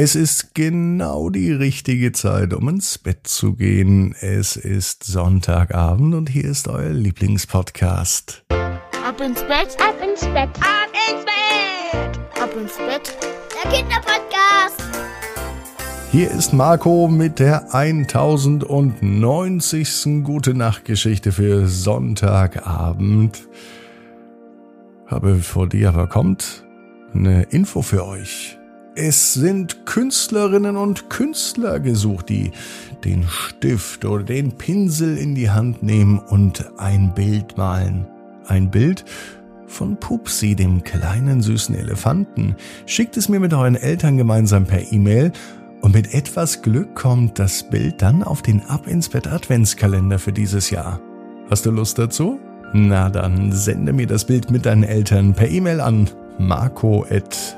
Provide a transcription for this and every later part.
Es ist genau die richtige Zeit, um ins Bett zu gehen. Es ist Sonntagabend und hier ist euer Lieblingspodcast. Ab ins Bett, ab ins Bett, ab ins Bett, ab ins Bett. Der Kinderpodcast. Hier ist Marco mit der 1090. Gute Nacht Geschichte für Sonntagabend. Aber bevor die aber kommt, eine Info für euch. Es sind Künstlerinnen und Künstler gesucht, die den Stift oder den Pinsel in die Hand nehmen und ein Bild malen. Ein Bild von Pupsi, dem kleinen süßen Elefanten. Schickt es mir mit euren Eltern gemeinsam per E-Mail und mit etwas Glück kommt das Bild dann auf den Ab ins Bett Adventskalender für dieses Jahr. Hast du Lust dazu? Na dann sende mir das Bild mit deinen Eltern per E-Mail an marco@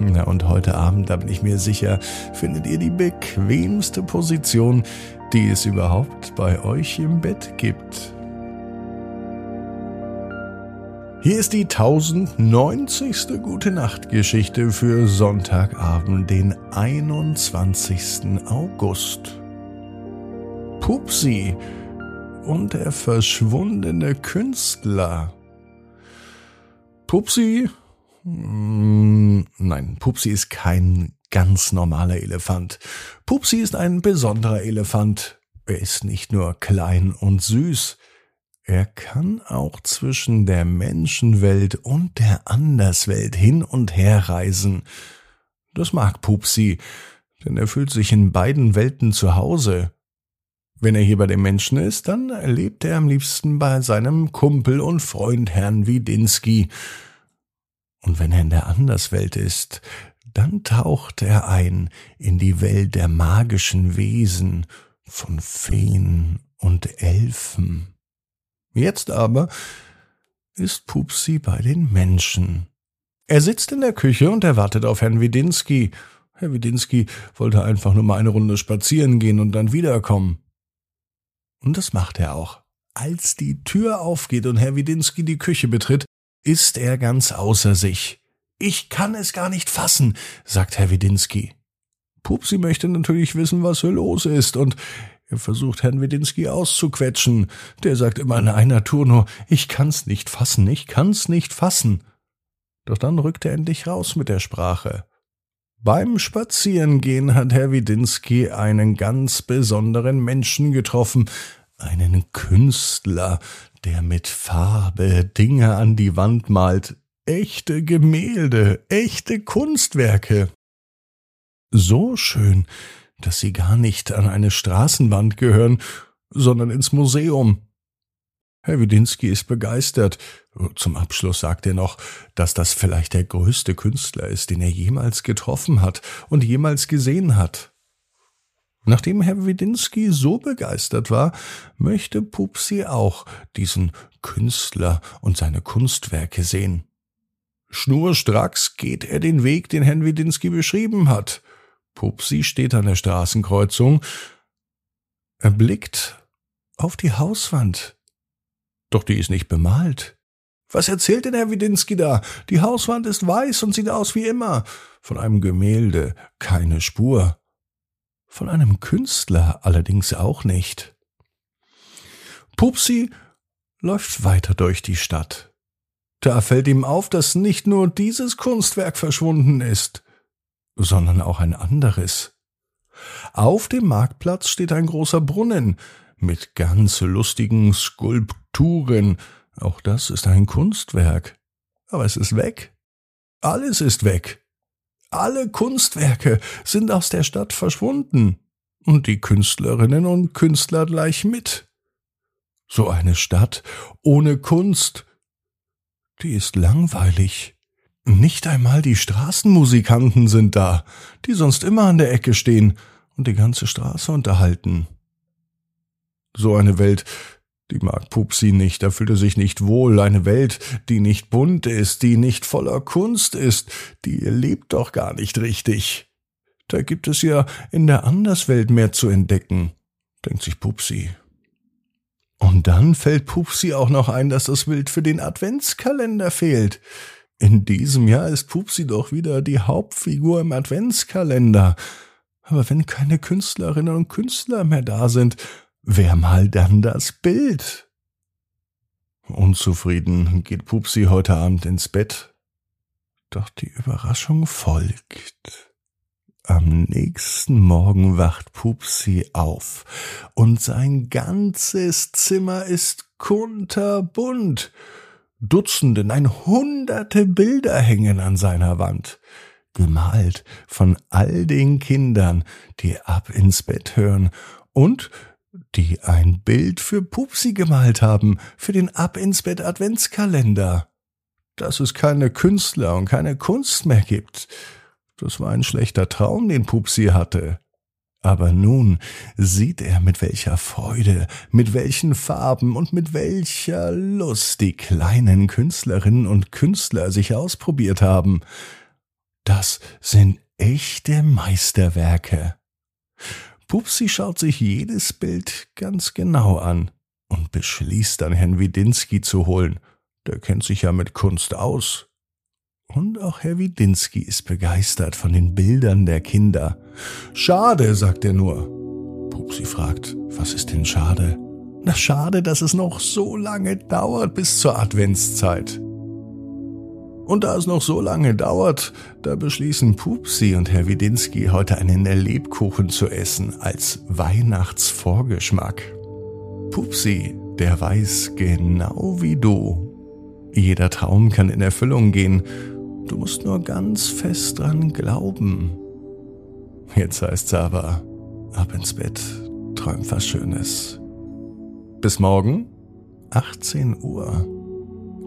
Na und heute Abend, da bin ich mir sicher, findet ihr die bequemste Position, die es überhaupt bei euch im Bett gibt. Hier ist die 1090. Gute Nacht Geschichte für Sonntagabend, den 21. August. Pupsi und der verschwundene Künstler. Pupsi nein, Pupsi ist kein ganz normaler Elefant. Pupsi ist ein besonderer Elefant. Er ist nicht nur klein und süß, er kann auch zwischen der Menschenwelt und der Anderswelt hin und her reisen. Das mag Pupsi, denn er fühlt sich in beiden Welten zu Hause. Wenn er hier bei den Menschen ist, dann lebt er am liebsten bei seinem Kumpel und Freund Herrn Widinski. Und wenn er in der Anderswelt ist, dann taucht er ein in die Welt der magischen Wesen von Feen und Elfen. Jetzt aber ist Pupsi bei den Menschen. Er sitzt in der Küche und erwartet auf Herrn Widinski. Herr Widinski wollte einfach nur mal eine Runde spazieren gehen und dann wiederkommen. Und das macht er auch. Als die Tür aufgeht und Herr Widinski die Küche betritt, ist er ganz außer sich. Ich kann es gar nicht fassen, sagt Herr Widinski. Pupsi möchte natürlich wissen, was hier los ist, und er versucht Herrn Widinski auszuquetschen. Der sagt immer in einer Tour nur, ich kann's nicht fassen, ich kann's nicht fassen. Doch dann rückt er endlich raus mit der Sprache. Beim Spazierengehen hat Herr Widinski einen ganz besonderen Menschen getroffen, einen Künstler, der mit Farbe Dinge an die Wand malt, echte Gemälde, echte Kunstwerke. So schön, dass sie gar nicht an eine Straßenwand gehören, sondern ins Museum. Herr Widinski ist begeistert. Zum Abschluss sagt er noch, dass das vielleicht der größte Künstler ist, den er jemals getroffen hat und jemals gesehen hat. Nachdem Herr Widinski so begeistert war, möchte Pupsi auch diesen Künstler und seine Kunstwerke sehen. Schnurstracks geht er den Weg, den Herrn Widinski beschrieben hat. Pupsi steht an der Straßenkreuzung. Er blickt auf die Hauswand. Doch die ist nicht bemalt. Was erzählt denn Herr Widinski da? Die Hauswand ist weiß und sieht aus wie immer. Von einem Gemälde keine Spur von einem Künstler allerdings auch nicht. Pupsi läuft weiter durch die Stadt. Da fällt ihm auf, dass nicht nur dieses Kunstwerk verschwunden ist, sondern auch ein anderes. Auf dem Marktplatz steht ein großer Brunnen mit ganz lustigen Skulpturen. Auch das ist ein Kunstwerk. Aber es ist weg. Alles ist weg. Alle Kunstwerke sind aus der Stadt verschwunden und die Künstlerinnen und Künstler gleich mit. So eine Stadt ohne Kunst, die ist langweilig. Nicht einmal die Straßenmusikanten sind da, die sonst immer an der Ecke stehen und die ganze Straße unterhalten. So eine Welt, die mag Pupsi nicht, da fühlt er sich nicht wohl. Eine Welt, die nicht bunt ist, die nicht voller Kunst ist, die lebt doch gar nicht richtig. Da gibt es ja in der Anderswelt mehr zu entdecken, denkt sich Pupsi. Und dann fällt Pupsi auch noch ein, dass das Bild für den Adventskalender fehlt. In diesem Jahr ist Pupsi doch wieder die Hauptfigur im Adventskalender. Aber wenn keine Künstlerinnen und Künstler mehr da sind, wer mal dann das Bild? Unzufrieden geht Pupsi heute Abend ins Bett. Doch die Überraschung folgt. Am nächsten Morgen wacht Pupsi auf und sein ganzes Zimmer ist kunterbunt. Dutzende, nein, hunderte Bilder hängen an seiner Wand, gemalt von all den Kindern, die ab ins Bett hören und die ein Bild für Pupsi gemalt haben, für den Ab ins Bett Adventskalender. Dass es keine Künstler und keine Kunst mehr gibt, das war ein schlechter Traum, den Pupsi hatte. Aber nun sieht er, mit welcher Freude, mit welchen Farben und mit welcher Lust die kleinen Künstlerinnen und Künstler sich ausprobiert haben. Das sind echte Meisterwerke. Pupsi schaut sich jedes Bild ganz genau an und beschließt dann Herrn Widinski zu holen. Der kennt sich ja mit Kunst aus. Und auch Herr Widinski ist begeistert von den Bildern der Kinder. Schade, sagt er nur. Pupsi fragt, was ist denn schade? Na schade, dass es noch so lange dauert bis zur Adventszeit. Und da es noch so lange dauert, da beschließen Pupsi und Herr Widinski heute einen Lebkuchen zu essen als Weihnachtsvorgeschmack. Pupsi, der weiß genau wie du. Jeder Traum kann in Erfüllung gehen Du musst nur ganz fest dran glauben. Jetzt heißt's aber, ab ins Bett, träum was Schönes. Bis morgen, 18 Uhr,